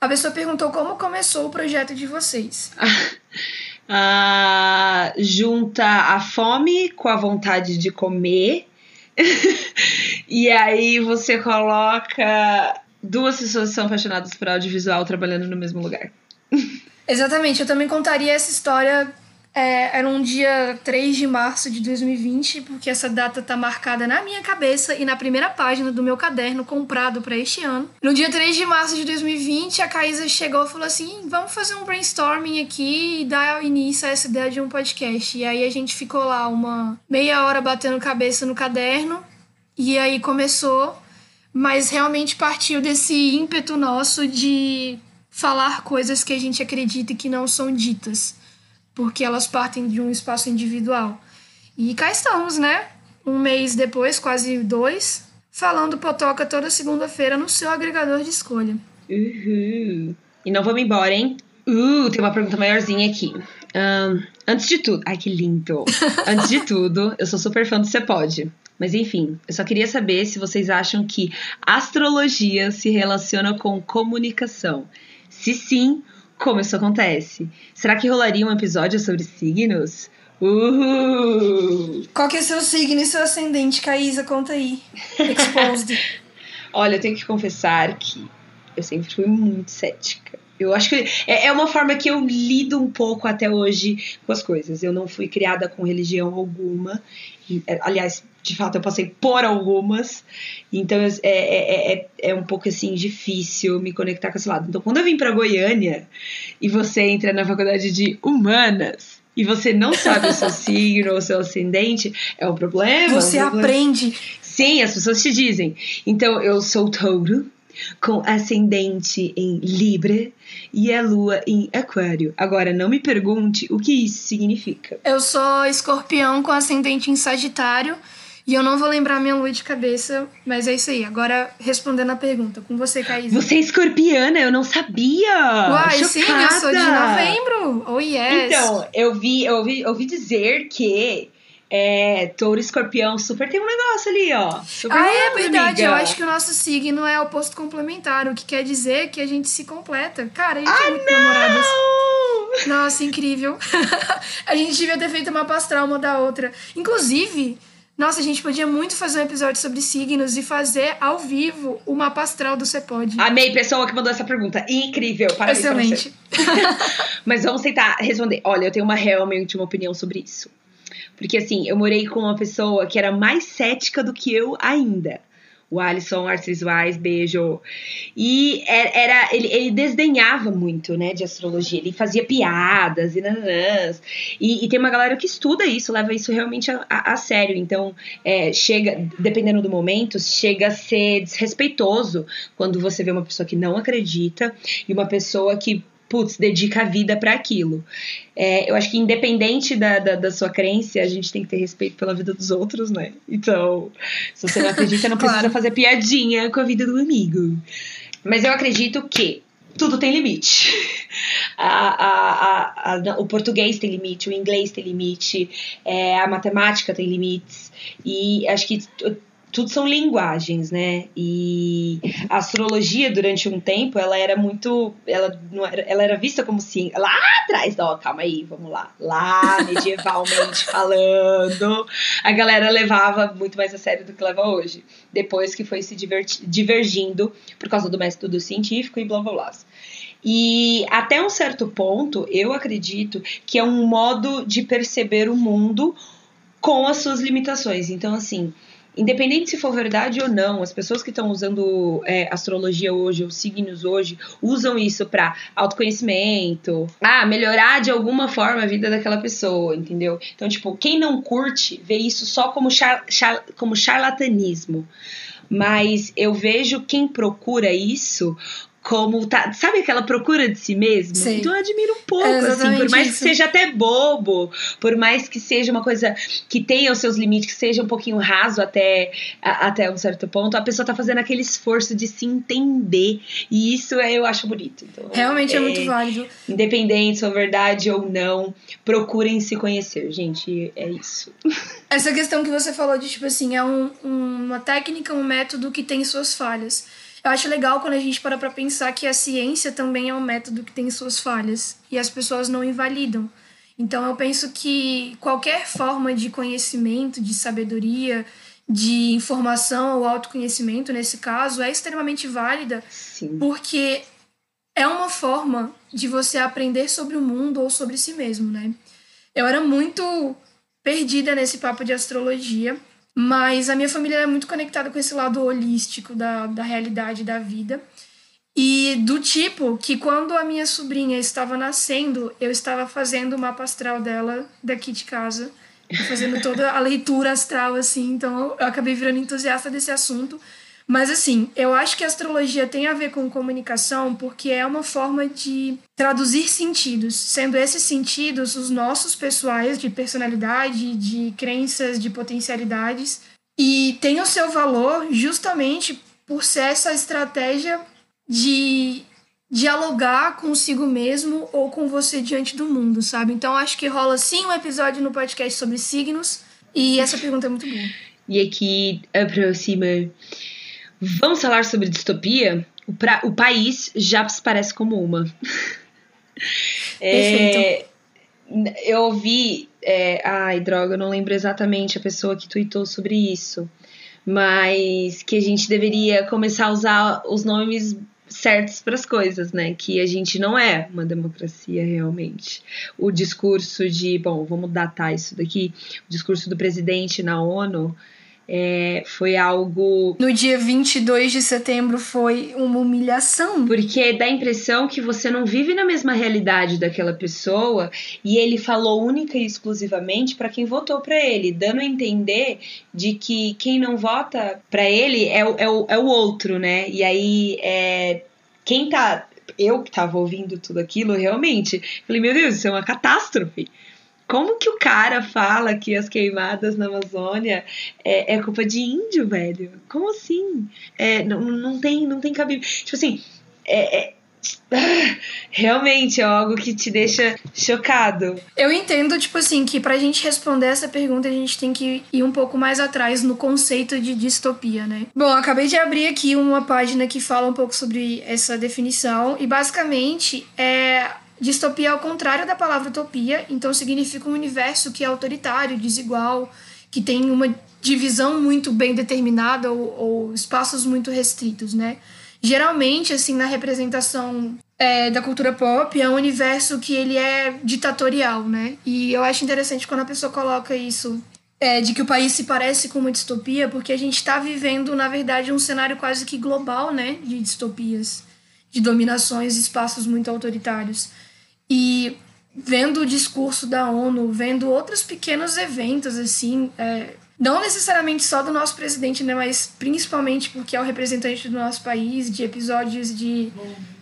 A pessoa perguntou como começou o projeto de vocês. uh, junta a fome com a vontade de comer. e aí você coloca duas pessoas que são apaixonadas por audiovisual trabalhando no mesmo lugar. Exatamente, eu também contaria essa história é, era um dia 3 de março de 2020, porque essa data tá marcada na minha cabeça e na primeira página do meu caderno comprado para este ano. No dia 3 de março de 2020, a Caísa chegou e falou assim: vamos fazer um brainstorming aqui e dar início a essa ideia de um podcast. E aí a gente ficou lá uma meia hora batendo cabeça no caderno, e aí começou, mas realmente partiu desse ímpeto nosso de falar coisas que a gente acredita que não são ditas porque elas partem de um espaço individual. E cá estamos, né? Um mês depois, quase dois, falando Potoca toda segunda-feira no seu agregador de escolha. Uhul. E não vamos embora, hein? Uh, tem uma pergunta maiorzinha aqui. Um, antes de tudo. Ai, que lindo! antes de tudo, eu sou super fã do Você Pode. Mas enfim, eu só queria saber se vocês acham que astrologia se relaciona com comunicação. Se sim, como isso acontece? Será que rolaria um episódio sobre signos? Uhul! Qual que é seu signo e seu ascendente, Caísa? Conta aí. Exposed. Olha, eu tenho que confessar que eu sempre fui muito cética. Eu acho que é, é uma forma que eu lido um pouco até hoje com as coisas. Eu não fui criada com religião alguma. É, aliás, de fato, eu passei por algumas. Então, é, é, é, é, um pouco, assim, difícil me conectar com esse lado. Então, quando eu vim para Goiânia e você entra na faculdade de Humanas e você não sabe o seu signo ou o seu ascendente, é um problema. Você um problema. aprende. Sim, as pessoas te dizem. Então, eu sou touro com ascendente em Libra e a lua em Aquário. Agora, não me pergunte o que isso significa. Eu sou escorpião com ascendente em Sagitário. E eu não vou lembrar minha lua de cabeça, mas é isso aí. Agora, respondendo a pergunta, com você, Caís. Você é escorpiana, eu não sabia! Uai, Chocada. sim, eu sou de novembro! Oh, yes! Então, eu vi, eu ouvi, eu ouvi dizer que é, touro escorpião super tem um negócio ali, ó. Super ah, é verdade. Amiga. Eu acho que o nosso signo é oposto complementar, o que quer dizer que a gente se completa. Cara, a gente ah, é muito não! namoradas. Nossa, incrível. a gente devia ter feito uma pastral uma da outra. Inclusive, nossa, a gente podia muito fazer um episódio sobre signos e fazer ao vivo o mapa astral do Cepod. Amei, pessoa que mandou essa pergunta. Incrível, parabéns Excelente. Mas vamos tentar responder. Olha, eu tenho uma realmente uma opinião sobre isso. Porque assim, eu morei com uma pessoa que era mais cética do que eu ainda. o Alisson Artes Visuais, beijo. E é, era, ele, ele desdenhava muito, né, de astrologia. Ele fazia piadas e nanãs. E, e tem uma galera que estuda isso, leva isso realmente a, a, a sério. Então, é, chega, dependendo do momento, chega a ser desrespeitoso quando você vê uma pessoa que não acredita e uma pessoa que putz, dedica a vida para aquilo. É, eu acho que independente da, da, da, sua crença, a gente tem que ter respeito pela vida dos outros, né? Então, se você não acredita, não precisa claro. fazer piadinha com a vida do amigo. Mas eu acredito que tudo tem limite. A, a, a, o português tem limite, o inglês tem limite, é, a matemática tem limites. E acho que tudo são linguagens, né? E a astrologia durante um tempo ela era muito, ela não era, ela era vista como ciência lá atrás, ó, calma aí, vamos lá, lá medievalmente falando, a galera levava muito mais a sério do que leva hoje. Depois que foi se divergindo por causa do método científico e blá blá blá. E até um certo ponto, eu acredito que é um modo de perceber o mundo com as suas limitações. Então, assim, independente se for verdade ou não, as pessoas que estão usando é, astrologia hoje, os signos hoje, usam isso para autoconhecimento, ah, melhorar de alguma forma a vida daquela pessoa, entendeu? Então, tipo, quem não curte vê isso só como, char, char, como charlatanismo. Mas eu vejo quem procura isso como tá, sabe aquela procura de si mesmo? Sim. Então eu admiro um pouco, é assim, por mais isso. que seja até bobo, por mais que seja uma coisa que tenha os seus limites, que seja um pouquinho raso até, a, até um certo ponto, a pessoa tá fazendo aquele esforço de se entender. E isso é, eu acho bonito. Então, Realmente é, é muito válido. Independente se é verdade ou não, procurem se conhecer, gente. É isso. Essa questão que você falou de, tipo assim, é um, uma técnica, um método que tem suas falhas. Eu acho legal quando a gente para para pensar que a ciência também é um método que tem suas falhas e as pessoas não invalidam. Então eu penso que qualquer forma de conhecimento, de sabedoria, de informação ou autoconhecimento, nesse caso, é extremamente válida, Sim. porque é uma forma de você aprender sobre o mundo ou sobre si mesmo, né? Eu era muito perdida nesse papo de astrologia mas a minha família é muito conectada com esse lado holístico da, da realidade da vida. E do tipo que quando a minha sobrinha estava nascendo, eu estava fazendo o mapa astral dela daqui de casa, fazendo toda a leitura astral, assim. Então eu acabei virando entusiasta desse assunto. Mas assim, eu acho que a astrologia tem a ver com comunicação porque é uma forma de traduzir sentidos, sendo esses sentidos os nossos pessoais de personalidade, de crenças, de potencialidades, e tem o seu valor justamente por ser essa estratégia de dialogar consigo mesmo ou com você diante do mundo, sabe? Então acho que rola sim um episódio no podcast sobre signos e essa pergunta é muito boa. E aqui a próxima Vamos falar sobre distopia? O, pra, o país já se parece como uma. é, eu ouvi. É, ai, droga, eu não lembro exatamente a pessoa que tweetou sobre isso. Mas que a gente deveria começar a usar os nomes certos para as coisas, né? Que a gente não é uma democracia realmente. O discurso de, bom, vamos datar isso daqui, o discurso do presidente na ONU é, foi algo. No dia 22 de setembro foi uma humilhação. Porque dá a impressão que você não vive na mesma realidade daquela pessoa e ele falou única e exclusivamente para quem votou para ele, dando a entender de que quem não vota para ele é, o, é, o, é o outro, né? E aí é, quem tá. Eu que tava ouvindo tudo aquilo, realmente, falei, meu Deus, isso é uma catástrofe. Como que o cara fala que as queimadas na Amazônia é, é culpa de índio, velho? Como assim? É, não, não, tem, não tem cabimento. Tipo assim, é, é realmente é algo que te deixa chocado. Eu entendo, tipo assim, que pra gente responder essa pergunta a gente tem que ir um pouco mais atrás no conceito de distopia, né? Bom, acabei de abrir aqui uma página que fala um pouco sobre essa definição e basicamente é Distopia é o contrário da palavra utopia, então significa um universo que é autoritário, desigual, que tem uma divisão muito bem determinada ou, ou espaços muito restritos, né? Geralmente, assim, na representação é, da cultura pop, é um universo que ele é ditatorial, né? E eu acho interessante quando a pessoa coloca isso é, de que o país se parece com uma distopia, porque a gente está vivendo, na verdade, um cenário quase que global, né, de distopias, de dominações, espaços muito autoritários. E vendo o discurso da ONU, vendo outros pequenos eventos, assim, é, não necessariamente só do nosso presidente, né, mas principalmente porque é o representante do nosso país, de episódios de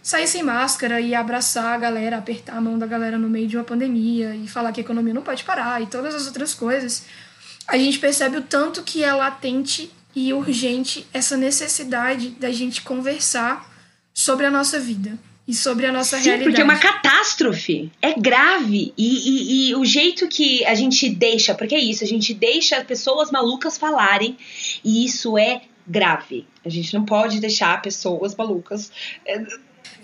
sair sem máscara e abraçar a galera, apertar a mão da galera no meio de uma pandemia e falar que a economia não pode parar e todas as outras coisas a gente percebe o tanto que é latente e urgente essa necessidade da gente conversar sobre a nossa vida e sobre a nossa Sim, realidade. porque é uma catástrofe. É grave. E, e, e, o jeito que a gente deixa, porque é isso, a gente deixa pessoas malucas falarem, e isso é grave. A gente não pode deixar pessoas malucas. É,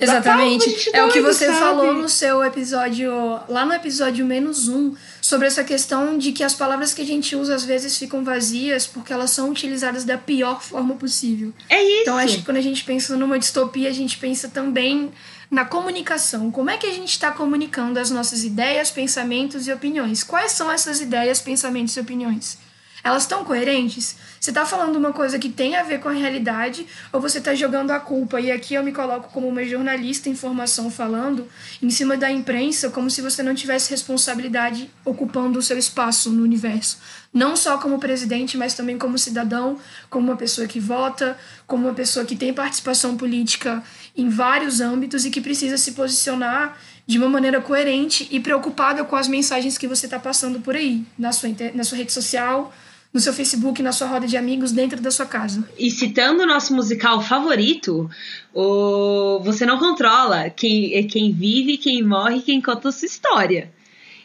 Exatamente. É o que você sabe? falou no seu episódio, lá no episódio menos um, sobre essa questão de que as palavras que a gente usa às vezes ficam vazias porque elas são utilizadas da pior forma possível. É isso. Então acho que quando a gente pensa numa distopia, a gente pensa também na comunicação. Como é que a gente está comunicando as nossas ideias, pensamentos e opiniões? Quais são essas ideias, pensamentos e opiniões? Elas estão coerentes? Você está falando uma coisa que tem a ver com a realidade ou você está jogando a culpa? E aqui eu me coloco como uma jornalista em formação falando em cima da imprensa como se você não tivesse responsabilidade ocupando o seu espaço no universo. Não só como presidente, mas também como cidadão, como uma pessoa que vota, como uma pessoa que tem participação política em vários âmbitos e que precisa se posicionar de uma maneira coerente e preocupada com as mensagens que você está passando por aí, na sua, na sua rede social, no seu Facebook, na sua roda de amigos, dentro da sua casa. E citando o nosso musical favorito, o Você Não Controla quem, é quem vive, quem morre, quem conta a sua história.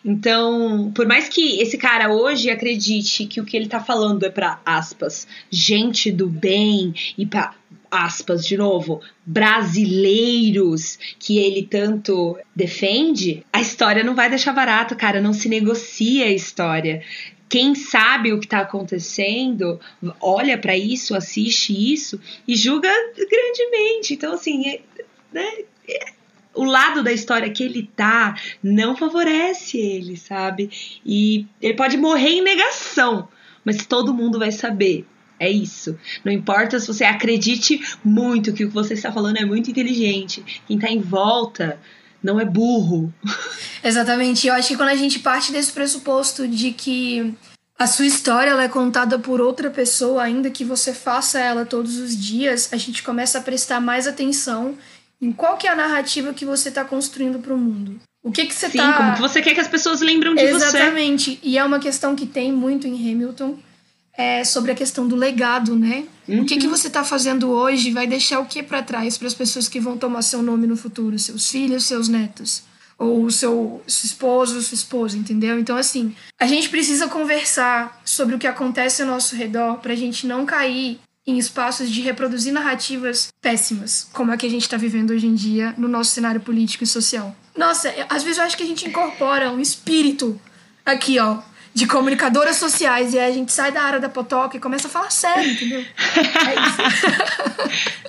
Então, por mais que esse cara hoje acredite que o que ele tá falando é para aspas, gente do bem e para aspas de novo, brasileiros que ele tanto defende, a história não vai deixar barato, cara, não se negocia a história quem sabe o que está acontecendo olha para isso, assiste isso e julga grandemente. Então, assim, é, né, é, o lado da história que ele tá não favorece ele, sabe? E ele pode morrer em negação, mas todo mundo vai saber. É isso. Não importa se você acredite muito que o que você está falando é muito inteligente. Quem está em volta não é burro. Exatamente. Eu acho que quando a gente parte desse pressuposto de que a sua história ela é contada por outra pessoa, ainda que você faça ela todos os dias, a gente começa a prestar mais atenção em qual que é a narrativa que você está construindo para o mundo. O que que você Sim, tá... como que você quer que as pessoas lembrem de Exatamente. você. Exatamente. E é uma questão que tem muito em Hamilton, é sobre a questão do legado, né? Uhum. O que, que uhum. você está fazendo hoje vai deixar o que para trás para as pessoas que vão tomar seu nome no futuro, seus filhos, seus netos, ou o seu esposo, sua esposa, entendeu? Então assim, a gente precisa conversar sobre o que acontece ao nosso redor para a gente não cair em espaços de reproduzir narrativas péssimas, como a que a gente está vivendo hoje em dia no nosso cenário político e social. Nossa, às vezes eu acho que a gente incorpora um espírito aqui, ó, de comunicadoras sociais. E aí a gente sai da área da potoca e começa a falar sério, entendeu? É isso.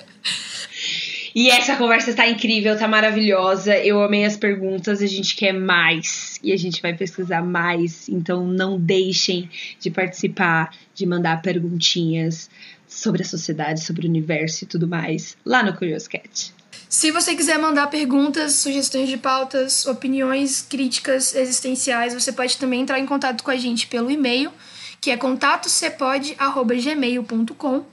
E essa conversa está incrível, tá maravilhosa. Eu amei as perguntas, a gente quer mais e a gente vai pesquisar mais. Então não deixem de participar, de mandar perguntinhas sobre a sociedade, sobre o universo e tudo mais lá no Curious Cat. Se você quiser mandar perguntas, sugestões de pautas, opiniões, críticas existenciais, você pode também entrar em contato com a gente pelo e-mail, que é contatocepod@gmail.com,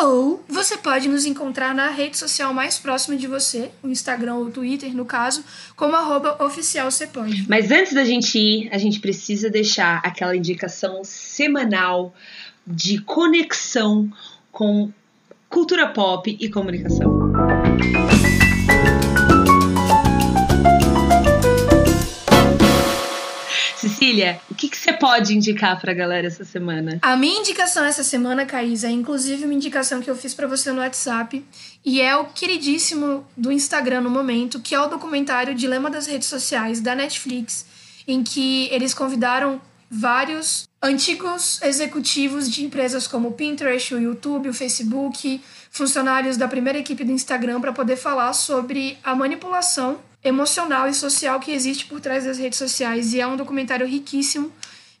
ou você pode nos encontrar na rede social mais próxima de você, o Instagram ou o Twitter, no caso, como arroba oficialcepod. Mas antes da gente ir, a gente precisa deixar aquela indicação semanal de conexão com cultura pop e comunicação. Cecília, o que, que você pode indicar pra galera essa semana? A minha indicação essa semana, Caís, é inclusive uma indicação que eu fiz para você no WhatsApp. E é o queridíssimo do Instagram no momento, que é o documentário Dilema das Redes Sociais, da Netflix, em que eles convidaram vários antigos executivos de empresas como o Pinterest, o YouTube, o Facebook, funcionários da primeira equipe do Instagram para poder falar sobre a manipulação emocional e social que existe por trás das redes sociais. E é um documentário riquíssimo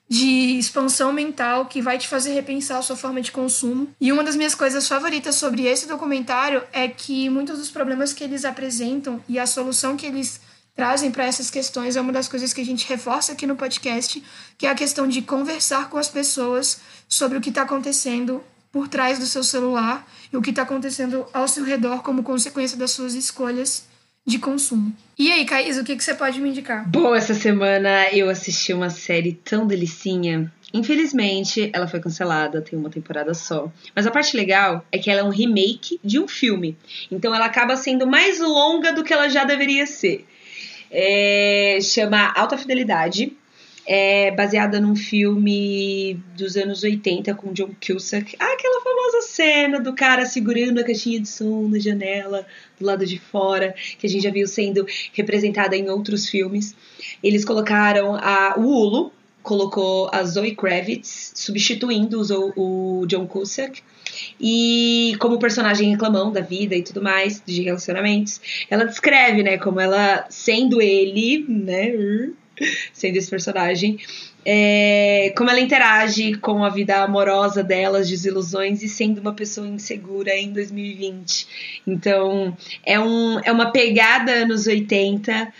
de expansão mental que vai te fazer repensar a sua forma de consumo. E uma das minhas coisas favoritas sobre esse documentário é que muitos dos problemas que eles apresentam e a solução que eles trazem para essas questões é uma das coisas que a gente reforça aqui no podcast, que é a questão de conversar com as pessoas sobre o que está acontecendo por trás do seu celular e o que está acontecendo ao seu redor como consequência das suas escolhas de consumo. E aí, Caís, o que, que você pode me indicar? Bom, essa semana eu assisti uma série tão delicinha. Infelizmente, ela foi cancelada, tem uma temporada só. Mas a parte legal é que ela é um remake de um filme. Então ela acaba sendo mais longa do que ela já deveria ser. É, chama Alta Fidelidade. É baseada num filme dos anos 80 com John Cusack. Ah, aquela famosa cena do cara segurando a caixinha de som na janela do lado de fora, que a gente já viu sendo representada em outros filmes. Eles colocaram a, Hulu, colocou a Zoe Kravitz substituindo o, o John Cusack. E como personagem reclamão da vida e tudo mais, de relacionamentos, ela descreve, né, como ela, sendo ele, né, sendo esse personagem, é, como ela interage com a vida amorosa dela, as desilusões e sendo uma pessoa insegura em 2020. Então, é, um, é uma pegada anos 80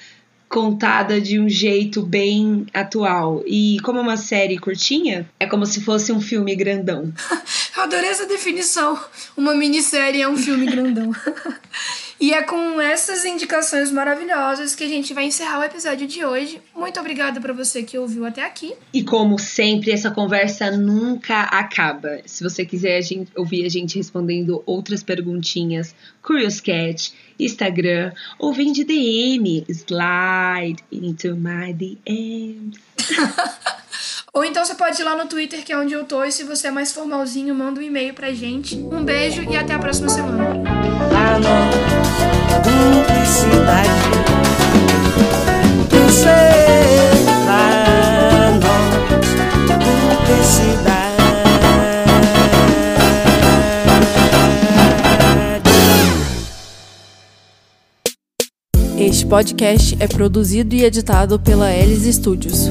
contada de um jeito bem atual. E como é uma série curtinha, é como se fosse um filme grandão. Adorei essa definição. Uma minissérie é um filme grandão. E é com essas indicações maravilhosas que a gente vai encerrar o episódio de hoje. Muito obrigada para você que ouviu até aqui. E como sempre, essa conversa nunca acaba. Se você quiser a gente, ouvir a gente respondendo outras perguntinhas, Curious Cat, Instagram, ou vem de DM, slide into my DMs. Ou então você pode ir lá no Twitter, que é onde eu tô, e se você é mais formalzinho, manda um e-mail pra gente. Um beijo e até a próxima semana. Este podcast é produzido e editado pela Elis Studios.